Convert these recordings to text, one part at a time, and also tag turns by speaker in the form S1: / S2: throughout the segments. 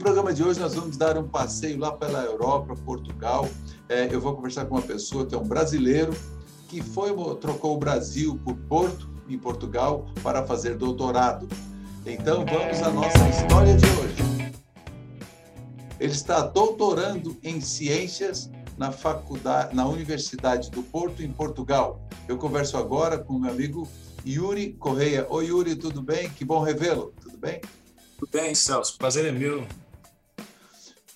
S1: programa de hoje nós vamos dar um passeio lá pela Europa, Portugal. É, eu vou conversar com uma pessoa que é um brasileiro que foi trocou o Brasil por Porto, em Portugal, para fazer doutorado. Então vamos à nossa história de hoje. Ele está doutorando em ciências na faculdade, na Universidade do Porto, em Portugal. Eu converso agora com meu amigo Yuri Correia. Oi, Yuri, tudo bem? Que bom revê-lo. Tudo bem?
S2: Tudo bem, Celso. Prazer é meu.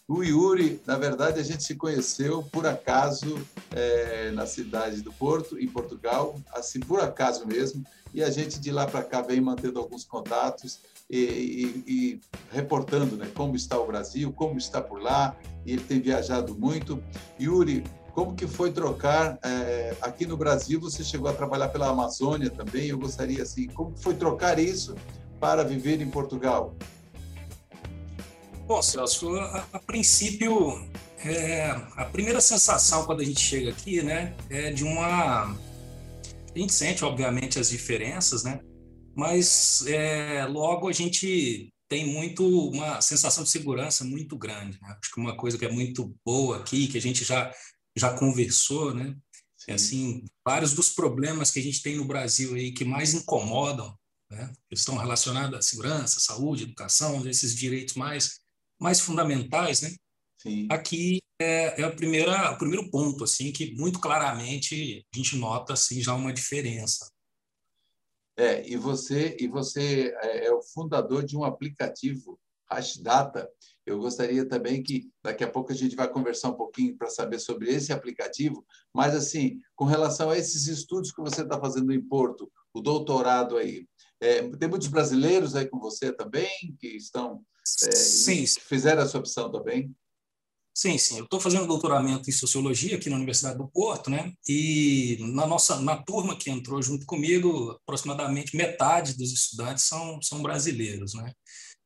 S1: O Yuri, na verdade, a gente se conheceu por acaso é, na cidade do Porto, em Portugal, assim, por acaso mesmo, e a gente de lá para cá vem mantendo alguns contatos e, e, e, reportando né, como está o Brasil, como está por lá, e ele tem viajado muito. Yuri, como que foi trocar é, aqui no Brasil? Você chegou a trabalhar pela Amazônia também. Eu gostaria assim, como foi trocar isso para viver em Portugal?
S2: Bom, Celso, a, a princípio, é, a primeira sensação quando a gente chega aqui, né, é de uma. A gente sente, obviamente, as diferenças, né? Mas é, logo a gente tem muito uma sensação de segurança muito grande. Né? Acho que uma coisa que é muito boa aqui, que a gente já já conversou, né? É assim, vários dos problemas que a gente tem no Brasil aí que mais incomodam, né? Que estão relacionados à segurança, saúde, educação, esses direitos mais mais fundamentais, né? Sim. Aqui é, é, a primeira, o primeiro ponto, assim, que muito claramente a gente nota assim já uma diferença.
S1: É, e você e você é, é o fundador de um aplicativo Hashdata. Eu gostaria também que daqui a pouco a gente vai conversar um pouquinho para saber sobre esse aplicativo, mas assim, com relação a esses estudos que você está fazendo em Porto, o doutorado aí, é, tem muitos brasileiros aí com você também que estão é, sim. fizeram essa opção também?
S2: Sim, sim. Eu estou fazendo doutoramento em sociologia aqui na Universidade do Porto, né? E na nossa na turma que entrou junto comigo, aproximadamente metade dos estudantes são, são brasileiros, né?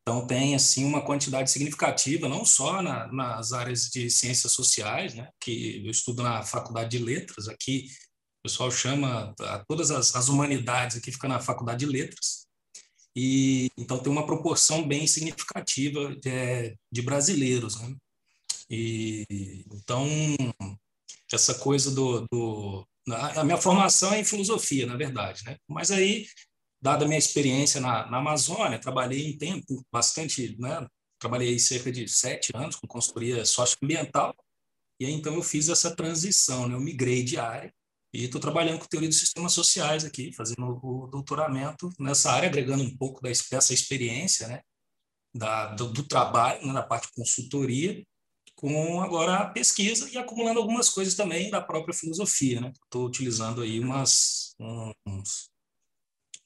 S2: Então tem assim uma quantidade significativa, não só na, nas áreas de ciências sociais, né? Que eu estudo na Faculdade de Letras aqui. O pessoal chama todas as, as humanidades aqui fica na Faculdade de Letras e então tem uma proporção bem significativa de, é, de brasileiros, né? E então essa coisa do, do a minha formação é em filosofia, na verdade, né? Mas aí, dada a minha experiência na, na Amazônia, trabalhei em tempo bastante, né? Trabalhei cerca de sete anos com consultoria socioambiental e aí então eu fiz essa transição, né? Eu migrei de área e estou trabalhando com teoria dos sistemas sociais aqui, fazendo o doutoramento nessa área, agregando um pouco dessa experiência, né, da, do, do trabalho, né, na parte de consultoria, com agora a pesquisa e acumulando algumas coisas também da própria filosofia. Né? Estou utilizando aí umas, uns,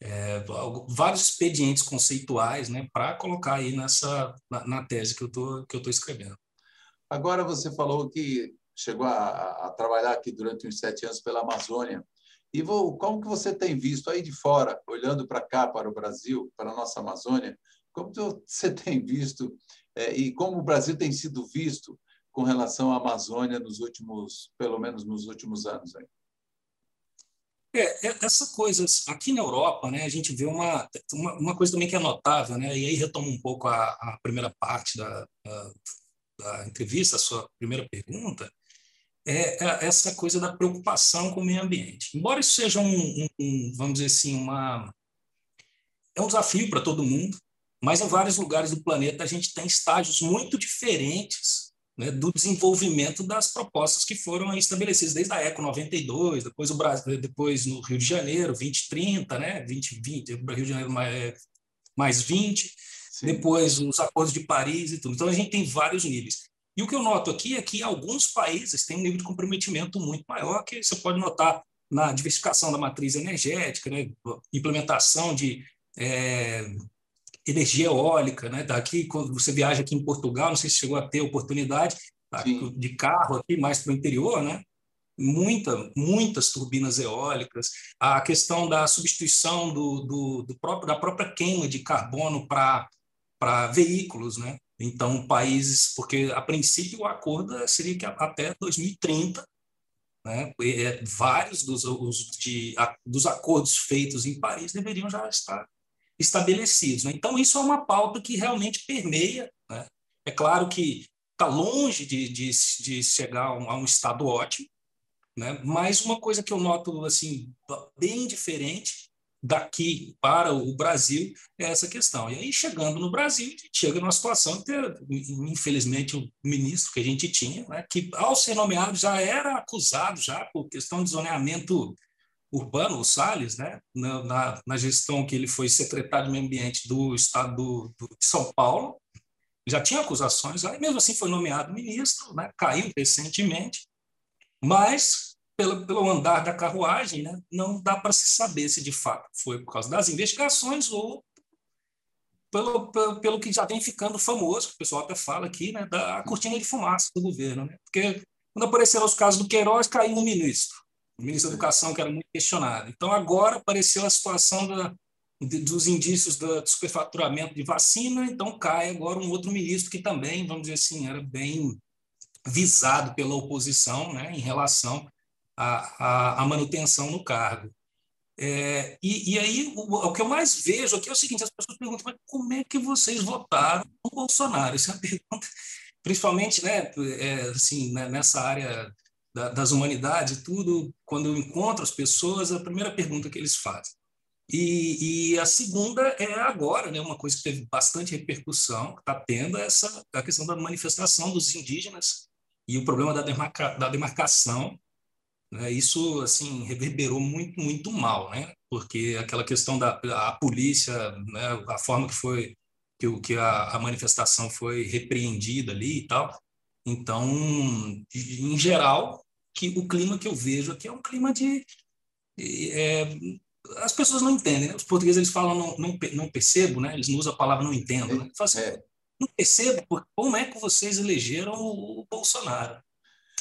S2: é, vários expedientes conceituais né, para colocar aí nessa, na, na tese que eu estou escrevendo.
S1: Agora você falou que chegou a, a, trabalhar aqui durante uns sete anos pela Amazônia. E vou, como que você tem visto aí de fora, olhando para cá, para o Brasil, para a nossa Amazônia, como você tem visto é, e como o Brasil tem sido visto com relação à Amazônia nos últimos, pelo menos nos últimos anos? Aí?
S2: É, é essa coisa, aqui na Europa, né, a gente vê uma, uma, uma, coisa também que é notável, né, e aí retoma um pouco a, a primeira parte da, da, da entrevista, a sua primeira pergunta, é, é essa coisa da preocupação com o meio ambiente. Embora isso seja um, um vamos dizer assim, uma é um desafio para todo mundo, mas em vários lugares do planeta a gente tem estágios muito diferentes né, do desenvolvimento das propostas que foram estabelecidas desde a Eco 92, depois o Brasil, depois no Rio de Janeiro 2030, né, 2020, Rio de Janeiro mais, mais 20, Sim. depois os acordos de Paris e tudo. Então a gente tem vários níveis. E o que eu noto aqui é que alguns países têm um nível de comprometimento muito maior, que você pode notar na diversificação da matriz energética, né? implementação de é, energia eólica. Né? Daqui, quando você viaja aqui em Portugal, não sei se chegou a ter oportunidade tá? de carro aqui mais para o interior, né? Muita, muitas turbinas eólicas, a questão da substituição do, do, do próprio, da própria queima de carbono para veículos, né? Então, países, porque a princípio o acordo seria que até 2030, né, é, vários dos, os, de, dos acordos feitos em Paris deveriam já estar estabelecidos. Né? Então, isso é uma pauta que realmente permeia né, É claro que está longe de, de, de chegar a um, a um estado ótimo, né? mas uma coisa que eu noto assim bem diferente daqui para o Brasil é essa questão. E aí, chegando no Brasil, a gente chega numa situação que, infelizmente, o ministro que a gente tinha, né, que ao ser nomeado já era acusado já por questão de zoneamento urbano, o Salles, né, na, na, na gestão que ele foi secretário de meio ambiente do estado do, do, de São Paulo, já tinha acusações, aí mesmo assim foi nomeado ministro, né, caiu recentemente, mas pelo, pelo andar da carruagem, né, não dá para se saber se de fato foi por causa das investigações ou pelo, pelo, pelo, que já vem ficando famoso, que o pessoal até fala aqui, né, da cortina de fumaça do governo. Né? Porque quando apareceram os casos do Queiroz, caiu um ministro, o ministro da Educação, que era muito questionado. Então, agora apareceu a situação da, dos indícios do superfaturamento de vacina, então cai agora um outro ministro que também, vamos dizer assim, era bem visado pela oposição né, em relação a, a, a manutenção no cargo. É, e, e, aí, o, o, que eu mais vejo aqui é o seguinte: as pessoas perguntam, mas como é que vocês votaram no Bolsonaro? Isso é uma pergunta, principalmente né, é, assim, né, nessa área da, das humanidades, tudo, quando eu encontro as pessoas, a primeira pergunta que eles fazem. E, e a segunda é agora, né, uma coisa que teve bastante repercussão, que está tendo, é essa, a questão da manifestação dos indígenas e o problema da, demarca, da demarcação? Isso assim reverberou muito muito mal, né? Porque aquela questão da a polícia, né? a forma que foi que, o, que a, a manifestação foi repreendida ali e tal. Então, em geral, que o clima que eu vejo aqui é um clima de, é, as pessoas não entendem. Né? Os portugueses eles falam não, não, não percebo, né? Eles não usam a palavra não entendo. Né? Assim, é. Não percebo porque, como é que vocês elegeram o, o Bolsonaro.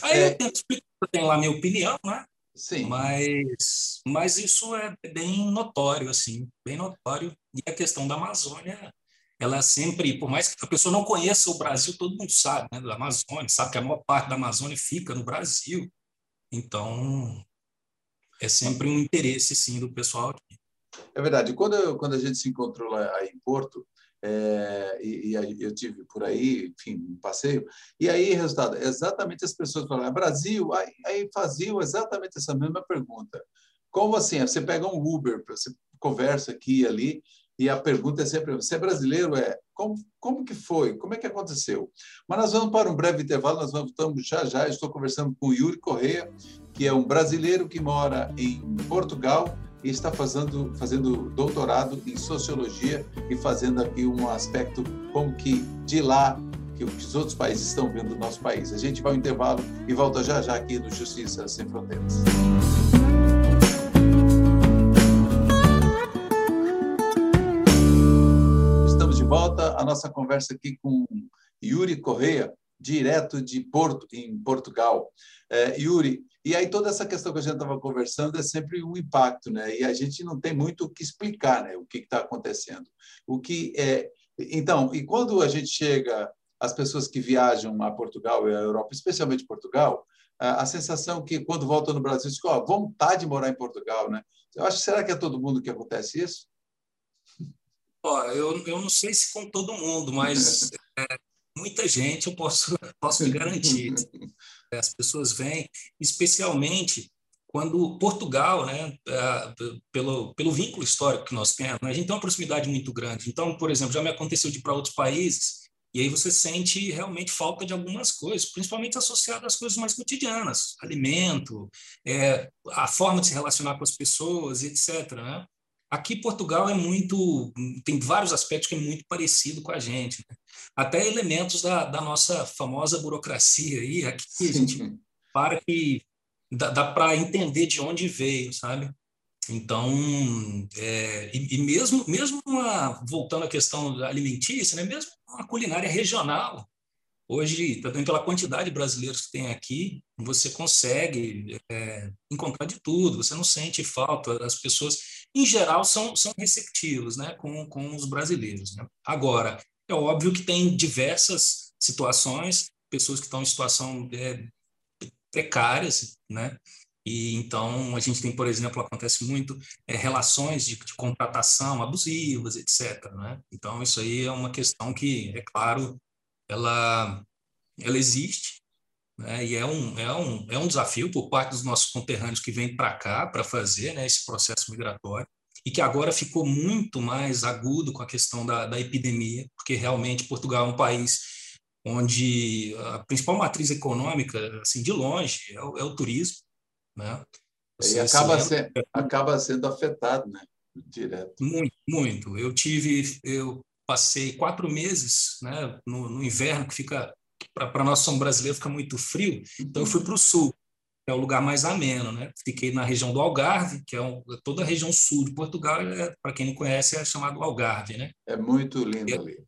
S2: Aí é. eu tento explicar eu tenho lá a minha opinião, né?
S1: Sim.
S2: Mas, mas isso é bem notório, assim, bem notório. E a questão da Amazônia, ela é sempre, por mais que a pessoa não conheça o Brasil, todo mundo sabe, né, da Amazônia, sabe que a maior parte da Amazônia fica no Brasil. Então, é sempre um interesse, sim, do pessoal aqui.
S1: É verdade. Quando, quando a gente se encontrou lá em Porto, é, e, e, eu tive por aí, enfim, um passeio, e aí, resultado, exatamente as pessoas falaram, Brasil, aí, aí faziam exatamente essa mesma pergunta. Como assim? Você pega um Uber, você conversa aqui e ali, e a pergunta é sempre: você é brasileiro? É. Como, como que foi? Como é que aconteceu? Mas nós vamos para um breve intervalo, nós vamos estamos já já. Estou conversando com o Yuri Correia, que é um brasileiro que mora em Portugal e está fazendo, fazendo doutorado em sociologia e fazendo aqui um aspecto como que de lá que os outros países estão vendo o nosso país. A gente vai ao intervalo e volta já já aqui do Justiça Sem Fronteiras. Estamos de volta a nossa conversa aqui com Yuri Correia, direto de Porto, em Portugal. É, Yuri, e aí toda essa questão que a gente estava conversando é sempre um impacto, né? E a gente não tem muito o que explicar, né? O que está acontecendo. O que é então e quando a gente chega as pessoas que viajam a Portugal e a Europa, especialmente Portugal, a, a sensação que quando voltam no Brasil, ficam oh, vontade de morar em Portugal, né? Eu acho será que é todo mundo que acontece isso?
S2: Ó, eu, eu não sei se com todo mundo, mas é, muita gente eu posso posso te garantir. As pessoas vêm, especialmente quando Portugal, né, é, pelo, pelo vínculo histórico que nós temos, né, a gente tem uma proximidade muito grande. Então, por exemplo, já me aconteceu de ir para outros países e aí você sente realmente falta de algumas coisas, principalmente associadas às coisas mais cotidianas, alimento, é, a forma de se relacionar com as pessoas, etc. Né? Aqui Portugal é muito, tem vários aspectos que é muito parecido com a gente, né? até elementos da, da, nossa famosa burocracia aí, aqui Sim. a gente para que dá, dá para entender de onde veio, sabe? Então, é, e, e, mesmo mesmo uma, voltando à questão alimentícia, né? Mesmo uma culinária regional, Hoje, também pela quantidade de brasileiros que tem aqui, você consegue é, encontrar de tudo, você não sente falta. As pessoas, em geral, são, são receptivas né, com, com os brasileiros. Né? Agora, é óbvio que tem diversas situações, pessoas que estão em situação é, precárias, né? E então a gente tem, por exemplo, acontece muito é, relações de, de, contratação abusivas, etc. Né? Então isso aí é uma questão que, é claro, ela, ela existe, né? e é um, é, um, é um desafio por parte dos nossos conterrâneos que vêm para cá para fazer né, esse processo migratório, e que agora ficou muito mais agudo com a questão da, da epidemia, porque realmente Portugal é um país onde a principal matriz econômica, assim, de longe, é o, é o turismo, né?
S1: Você e acaba, se, acaba sendo afetado, né? Direto.
S2: Muito, muito. Eu tive, eu passei quatro meses, né? No, no inverno que fica para nós somos brasileiros fica muito frio, então eu fui para o sul, que é o lugar mais ameno, né? Fiquei na região do Algarve, que é um, toda a região sul de Portugal, é, para quem não conhece, é chamado Algarve, né?
S1: É muito lindo é, ali.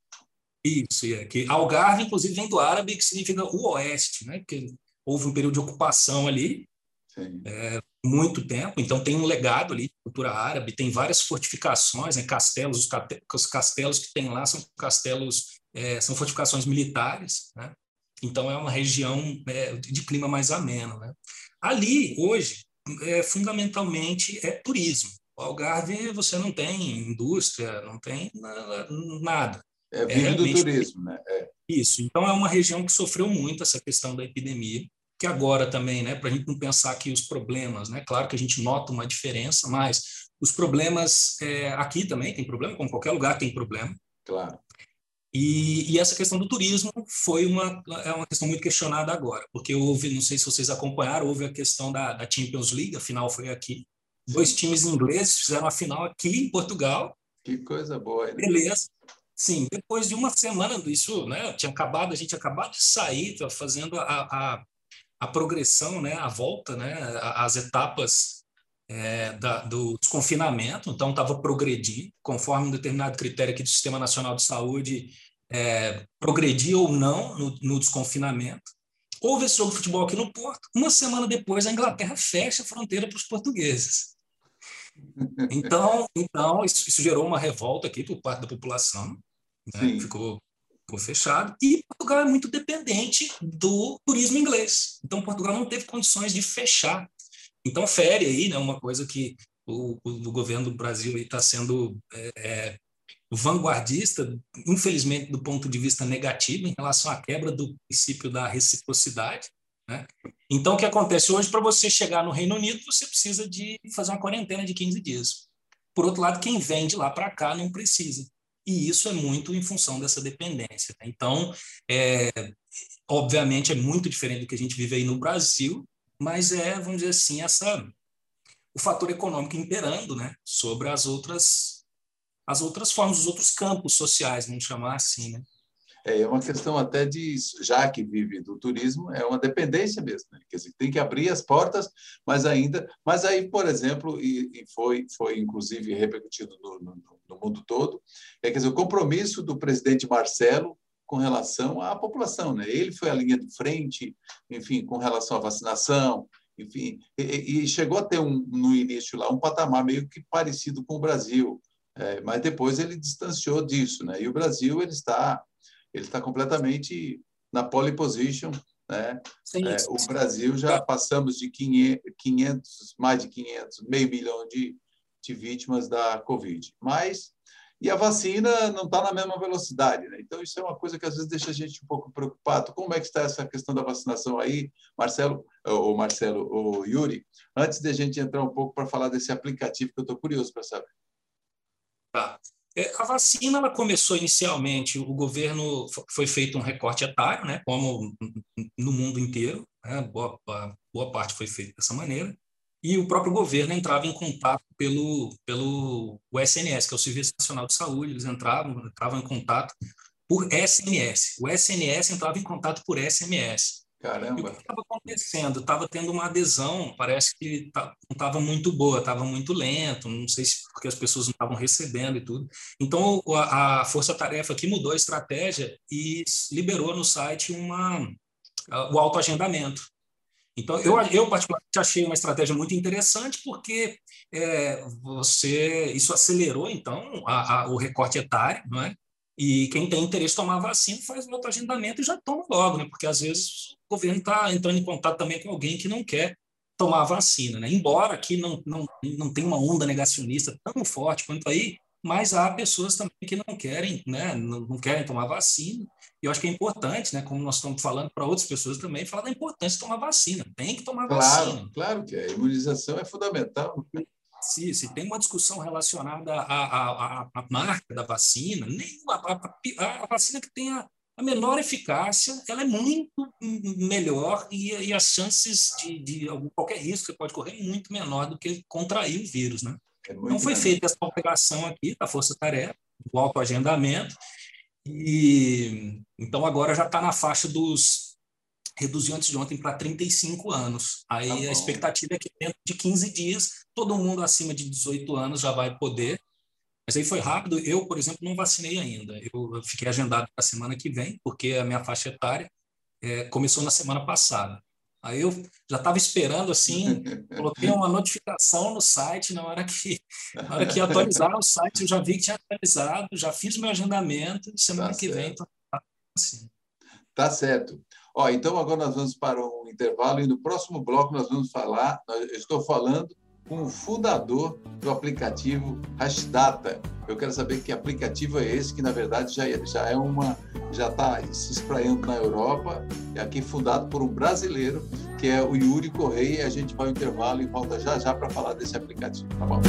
S2: Isso, é que Algarve, inclusive, vem do árabe, que significa o oeste, né? Porque houve um período de ocupação ali, é, muito tempo, então tem um legado ali de cultura árabe, tem várias fortificações, né? castelos, os, os castelos que tem lá são castelos, é, são fortificações militares, né? Então é uma região é, de clima mais ameno, né? Ali hoje, é, fundamentalmente é turismo. O Algarve você não tem indústria, não tem nada.
S1: É, vive é, do turismo, né? É.
S2: Isso. Então, é uma região que sofreu muito essa questão da epidemia, que agora também, né, para a gente não pensar que os problemas, né, claro que a gente nota uma diferença, mas os problemas é, aqui também tem problema, como qualquer lugar tem problema.
S1: Claro.
S2: E, e, essa questão do turismo foi uma é uma questão muito questionada agora, porque houve, não sei se vocês acompanharam, houve a questão da, da Champions League, a final foi aqui. Dois times ingleses fizeram a final aqui em Portugal.
S1: Que coisa boa. Né?
S2: Beleza. Sim, depois de uma semana disso, né, tinha acabado, a gente acabado de sair, tá fazendo a, a, a, progressão, né, a volta, né, as etapas é, da, do desconfinamento, então estava progredindo, conforme um determinado critério aqui do Sistema Nacional de Saúde, é, progredir ou não no, no desconfinamento. Houve esse jogo de futebol aqui no Porto. Uma semana depois, a Inglaterra fecha a fronteira para os portugueses. Então, então isso, isso, gerou uma revolta aqui por parte da população, né? ficou, ficou fechado. E Portugal é muito dependente do turismo inglês. Então, Portugal não teve condições de fechar. Então, fere aí, né, uma coisa que o, o, governo do Brasil está sendo é, é, vanguardista, infelizmente, do ponto de vista negativo, em relação à quebra do princípio da reciprocidade. Né? Então, o que acontece hoje, para você chegar no Reino Unido, você precisa de fazer uma quarentena de 15 dias. Por outro lado, quem vem de lá para cá não precisa. E isso é muito em função dessa dependência. Né? Então, é, obviamente, é muito diferente do que a gente vive aí no Brasil, mas é, vamos dizer assim, essa o fator econômico imperando né, sobre as outras, as outras formas, os outros campos sociais, vamos chamar assim. Né?
S1: É uma questão até de, já que vive do turismo, é uma dependência mesmo. Né? Quer dizer, tem que abrir as portas, mas ainda. Mas aí, por exemplo, e, e foi, foi inclusive repercutido no, no, no, mundo todo, é quer dizer, o compromisso do presidente Marcelo com relação à população. Né? Ele foi a linha de frente, enfim, com relação à vacinação, enfim, e, e chegou a ter um, no início lá um patamar meio que parecido com o Brasil. É, mas depois ele distanciou disso, né? E o Brasil ele está ele está completamente na pole position. Né? Sim, é, o Brasil já passamos de 500, mais de 500, meio milhão de, de vítimas da Covid. Mas e a vacina não está na mesma velocidade, né? Então isso é uma coisa que às vezes deixa a gente um pouco preocupado. Como é que está essa questão da vacinação aí, Marcelo, ou Marcelo, ou Yuri? Antes de a gente entrar um pouco para falar desse aplicativo que eu estou curioso para saber.
S2: Tá. É, a vacina ela começou inicialmente, o governo foi feito um recorte etário, né, como no mundo inteiro, né, boa, boa parte foi feita dessa maneira, e o próprio governo entrava em contato pelo, pelo o SNS, que é o Serviço Nacional de Saúde, eles entravam, entravam em contato por SMS. O SNS entrava em contato por SMS.
S1: Caramba. E o
S2: que estava acontecendo? Estava tendo uma adesão, parece que tá, não estava muito boa, estava muito lento, não sei se porque as pessoas não estavam recebendo e tudo. Então, a, a Força Tarefa aqui mudou a estratégia e liberou no site uma, o autoagendamento. Então, eu, eu particularmente achei uma estratégia muito interessante porque é, você isso acelerou então a, a, o recorte etário, não é? E quem tem interesse em tomar vacina faz um autoagendamento e já toma logo, né? Porque às vezes o governo está entrando em contato também com alguém que não quer tomar a vacina, né? Embora aqui não, não, não tenha uma onda negacionista tão forte quanto aí, mas há pessoas também que não querem, né, não querem tomar vacina. E eu acho que é importante, né, como nós estamos falando para outras pessoas também, falar da importância de tomar vacina. Tem que tomar
S1: claro,
S2: vacina.
S1: Claro que a imunização é fundamental.
S2: Se, se tem uma discussão relacionada à, à, à marca da vacina, nem a, a, a vacina que tenha a menor eficácia, ela é muito melhor e, e as chances de, de, qualquer risco que pode correr é muito menor do que contrair o vírus, né? É então foi feita essa operação aqui da Força Tarefa, do autoagendamento, e então agora já está na faixa dos reduziu antes de ontem para 35 anos. Aí tá a expectativa é que dentro de 15 dias todo mundo acima de 18 anos já vai poder. Mas aí foi rápido. Eu, por exemplo, não vacinei ainda. Eu fiquei agendado para a semana que vem, porque a minha faixa etária é, começou na semana passada. Aí eu já estava esperando assim, coloquei uma notificação no site na hora que na hora que atualizar o site, eu já vi que tinha atualizado, já fiz meu agendamento, semana tá que certo. vem tá assim.
S1: Tá certo. Ó, então agora nós vamos para um intervalo e no próximo bloco nós vamos falar, eu estou falando com o fundador do aplicativo Hashdata. Eu quero saber que aplicativo é esse, que na verdade já, é, já é uma, já está se espraiando na Europa, é aqui fundado por um brasileiro, que é o Yuri Correia. A gente vai ao intervalo e volta já já para falar desse aplicativo, tá bom?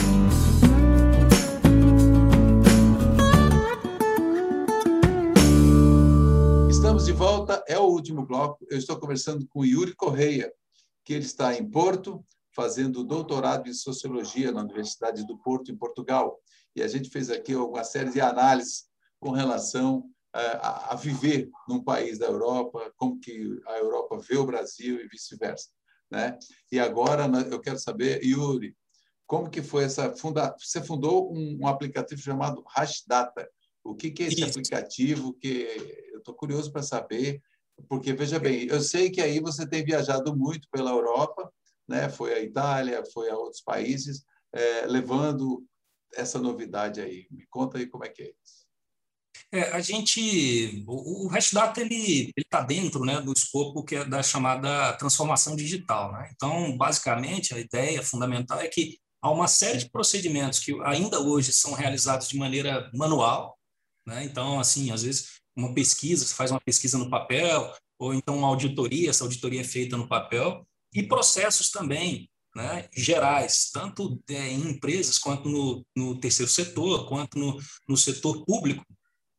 S1: Estamos de volta, é o último bloco. Eu estou conversando com o Yuri Correia, que ele está em Porto, fazendo doutorado em sociologia na Universidade do Porto, em Portugal. E a gente fez aqui uma série de análises com relação eh, a, a viver num país da Europa, como que a Europa vê o Brasil e vice-versa. Né? E agora eu quero saber, Yuri, como que foi essa funda... Você fundou um, um aplicativo chamado Hashdata. O que, que é esse Isso. aplicativo? Que eu estou curioso para saber, porque veja bem, eu sei que aí você tem viajado muito pela Europa né? foi à Itália, foi a outros países, é, levando essa novidade aí. Me conta aí como é que é isso.
S2: É, a gente, o, o Hashdata ele está dentro, né, do escopo que é da chamada transformação digital, né? Então, basicamente, a ideia fundamental é que há uma série de procedimentos que ainda hoje são realizados de maneira manual, né? Então, assim, às vezes uma pesquisa, você faz uma pesquisa no papel, ou então uma auditoria, essa auditoria é feita no papel, e processos também né, gerais, tanto é, em empresas quanto no, no terceiro setor, quanto no, no setor público,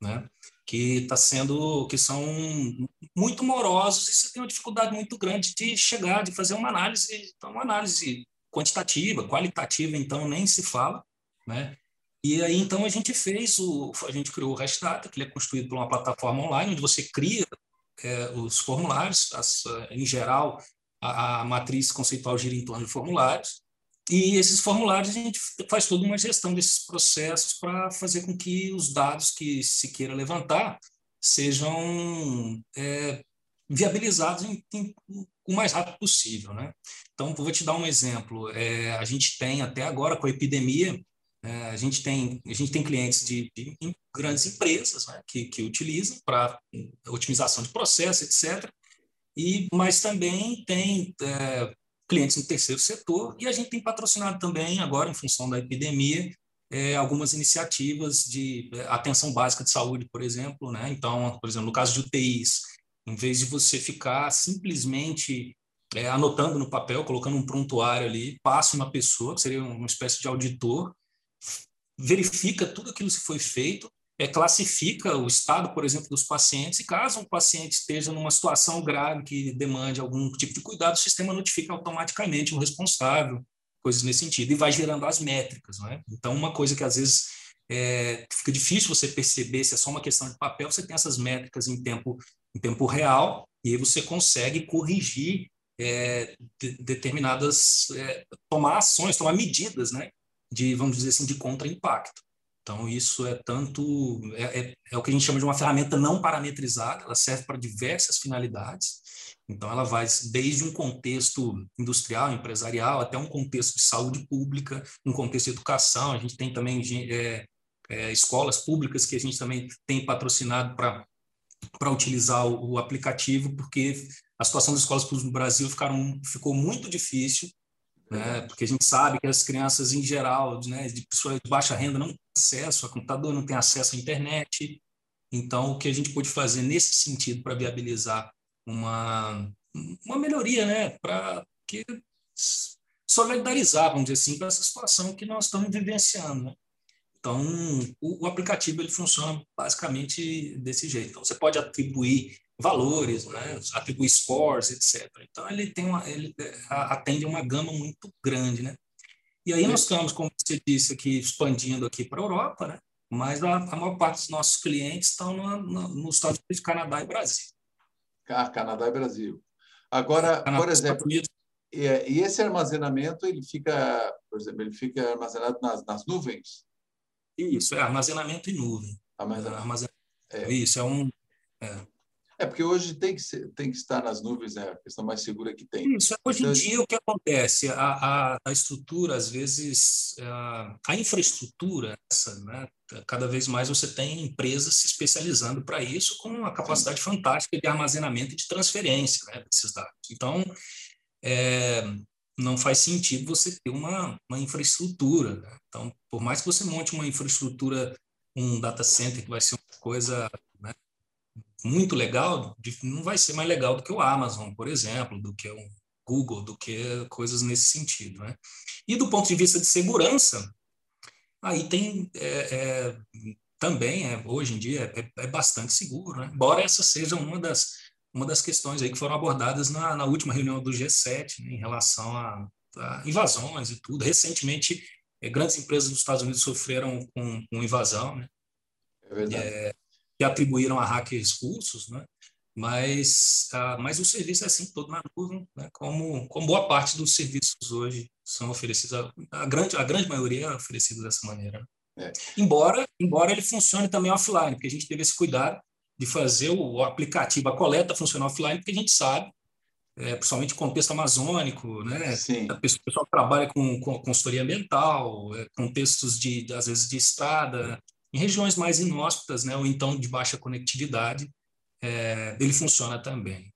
S2: né, que está sendo, que são muito morosos e você tem uma dificuldade muito grande de chegar, de fazer uma análise, então, uma análise quantitativa, qualitativa, então nem se fala, né? E aí então a gente fez o, a gente criou o Restata, que ele é construído por uma plataforma online onde você cria é, os formulários, as, em geral a, a matriz conceitual gira em torno de formulários, e esses formulários a gente faz toda uma gestão desses processos para fazer com que os dados que se queira levantar sejam é, viabilizados em, em, o mais rápido possível. Né? Então, vou te dar um exemplo. É, a gente tem, até agora, com a epidemia, é, a, gente tem, a gente tem clientes de, de grandes empresas né, que, que utilizam para otimização de processo, etc e mas também tem é, clientes no terceiro setor e a gente tem patrocinado também agora em função da epidemia é, algumas iniciativas de é, atenção básica de saúde, por exemplo, né? Então, por exemplo, no caso de UTIs, em vez de você ficar simplesmente é, anotando no papel, colocando um prontuário ali, passa uma pessoa, que seria uma espécie de auditor, verifica tudo aquilo que foi feito é, classifica o estado, por exemplo, dos pacientes, e caso um paciente esteja numa situação grave que demande algum tipo de cuidado, o sistema notifica automaticamente o responsável, coisas nesse sentido, e vai gerando as métricas. Não é? Então, uma coisa que às vezes é, fica difícil você perceber se é só uma questão de papel, você tem essas métricas em tempo, em tempo real, e aí você consegue corrigir é, de, determinadas, é, tomar ações, tomar medidas, né, de, vamos dizer assim, de contra-impacto. Então, isso é tanto. É, é, é, o que a gente chama de uma ferramenta não parametrizada, ela serve para diversas finalidades. Então, ela vai desde um contexto industrial, empresarial, até um contexto de saúde pública, um contexto de educação. A gente tem também é, é, escolas públicas que a gente também tem patrocinado para para utilizar o, o, aplicativo, porque a situação das escolas públicas no Brasil ficaram, ficou muito difícil né? porque a gente sabe que as crianças, em geral, né, de pessoas de baixa renda, não têm acesso a computador, não têm acesso à internet. Então, o que a gente pode fazer nesse sentido para viabilizar uma, uma melhoria, né, para que solidarizar, vamos dizer assim, com essa situação que nós estamos vivenciando. Né? Então, o, o, aplicativo ele funciona basicamente desse jeito. Então, você pode atribuir valores, né? atribuir scores, etc. Então, ele tem uma, ele é, atende uma gama muito grande, né? E aí nós estamos, como você disse aqui, expandindo aqui para a Europa, né? Mas a, a, maior parte dos nossos clientes estão no, no, nos Estados Unidos, Canadá e Brasil.
S1: Ah, Canadá e Brasil. Agora, Canadá, por exemplo, e, e, esse armazenamento ele fica, por exemplo, ele fica armazenado nas, nas nuvens?
S2: Isso, é armazenamento em nuvem.
S1: Armazenamento.
S2: É. Isso, é um.
S1: É. é. porque hoje tem que, ser, tem que estar nas nuvens, é a questão mais segura que tem.
S2: Isso, hoje então, em dia o que acontece? A, a, a estrutura, às vezes, a, a infraestrutura, essa, né? cada vez mais você tem empresas se especializando para isso com uma capacidade Sim. fantástica de armazenamento e de transferência né, desses dados. Então, é, não faz sentido você ter uma, uma infraestrutura. Né? Então, por mais que você monte uma infraestrutura, um data center que vai ser uma coisa muito legal, não vai ser mais legal do que o Amazon, por exemplo, do que o Google, do que coisas nesse sentido. Né? E do ponto de vista de segurança, aí tem é, é, também, é, hoje em dia, é, é bastante seguro, né? embora essa seja uma das uma das questões aí que foram abordadas na, na última reunião do G7, né, em relação a, a, invasões e tudo. Recentemente, é, grandes empresas dos Estados Unidos sofreram com, com invasão, né?
S1: É verdade. É,
S2: que atribuíram a hackers russos, né? Mas, ah, mas o serviço é assim todo na nuvem, né? como, como boa parte dos serviços hoje são oferecidos, a, a grande, a grande maioria é oferecida dessa maneira. Né? É. Embora, embora ele funcione também offline, porque a gente teve esse cuidado de fazer o aplicativo, a coleta funcionar offline, porque a gente sabe, é, principalmente contexto amazônico, né?
S1: Sim.
S2: O pessoal trabalha com, com consultoria ambiental, é, contextos de, às vezes, de estrada, em regiões mais inóspitas, né? ou então de baixa conectividade, é, ele funciona também.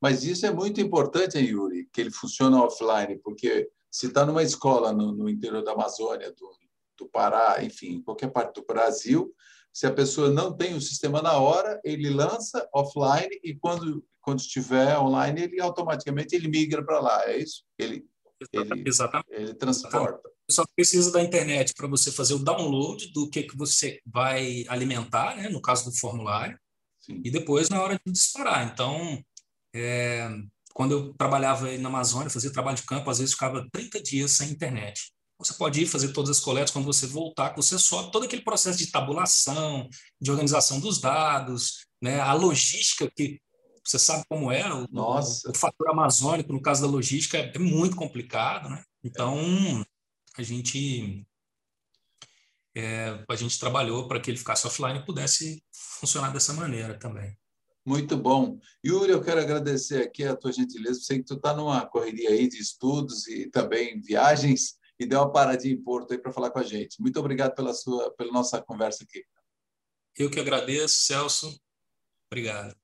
S1: Mas isso é muito importante, hein, Yuri, que ele funciona offline, porque se está numa escola no, no, interior da Amazônia, do, do Pará, enfim, qualquer parte do Brasil, se a pessoa não tem o sistema na hora, ele lança offline e quando quando estiver online, ele automaticamente ele migra para lá. É isso? Ele ele,
S2: Exatamente.
S1: ele transporta.
S2: Só precisa da internet para você fazer o download do que, que você vai alimentar, né? no caso do formulário, Sim. e depois na hora de disparar. Então, é, quando eu trabalhava na Amazônia, fazia trabalho de campo, às vezes ficava 30 dias sem internet. Você pode ir fazer todas as coletas quando você voltar, você sobe todo aquele processo de tabulação, de organização dos dados, né? a logística que você sabe como é, o,
S1: Nossa.
S2: o, fator amazônico, no caso da logística, é, é muito complicado. Né? Então, a gente é, a gente trabalhou para que ele ficasse offline e pudesse funcionar dessa maneira também.
S1: Muito bom. Yuri, eu quero agradecer aqui a tua gentileza. Sei que tu está numa correria aí de estudos e também viagens e deu uma paradinha em Porto aí para falar com a gente. Muito obrigado pela sua, pela nossa conversa aqui.
S2: Eu que agradeço, Celso. Obrigado.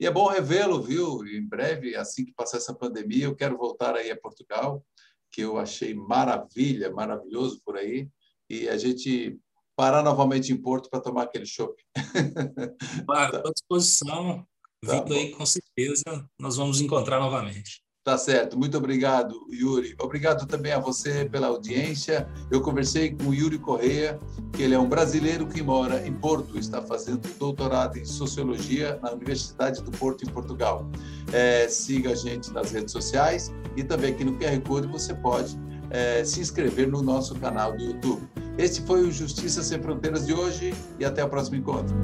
S1: E é bom revê-lo, viu? Em breve, assim que passar essa pandemia, eu quero voltar aí a Portugal, que eu achei maravilha, maravilhoso por aí, e a gente parar novamente em Porto para tomar aquele chopp.
S2: Claro, à disposição. Tá Vindo aí, com certeza, nós vamos encontrar novamente.
S1: Tá certo. Muito obrigado, Yuri. Obrigado também a você pela audiência. Eu conversei com o Yuri Correia, que ele é um brasileiro que mora em Porto, está fazendo doutorado em Sociologia na Universidade do Porto, em Portugal. É, siga a gente nas redes sociais e também aqui no QR Code você pode é, se inscrever no nosso canal do YouTube. Este foi o Justiça Sem Fronteiras de hoje e até o próximo encontro.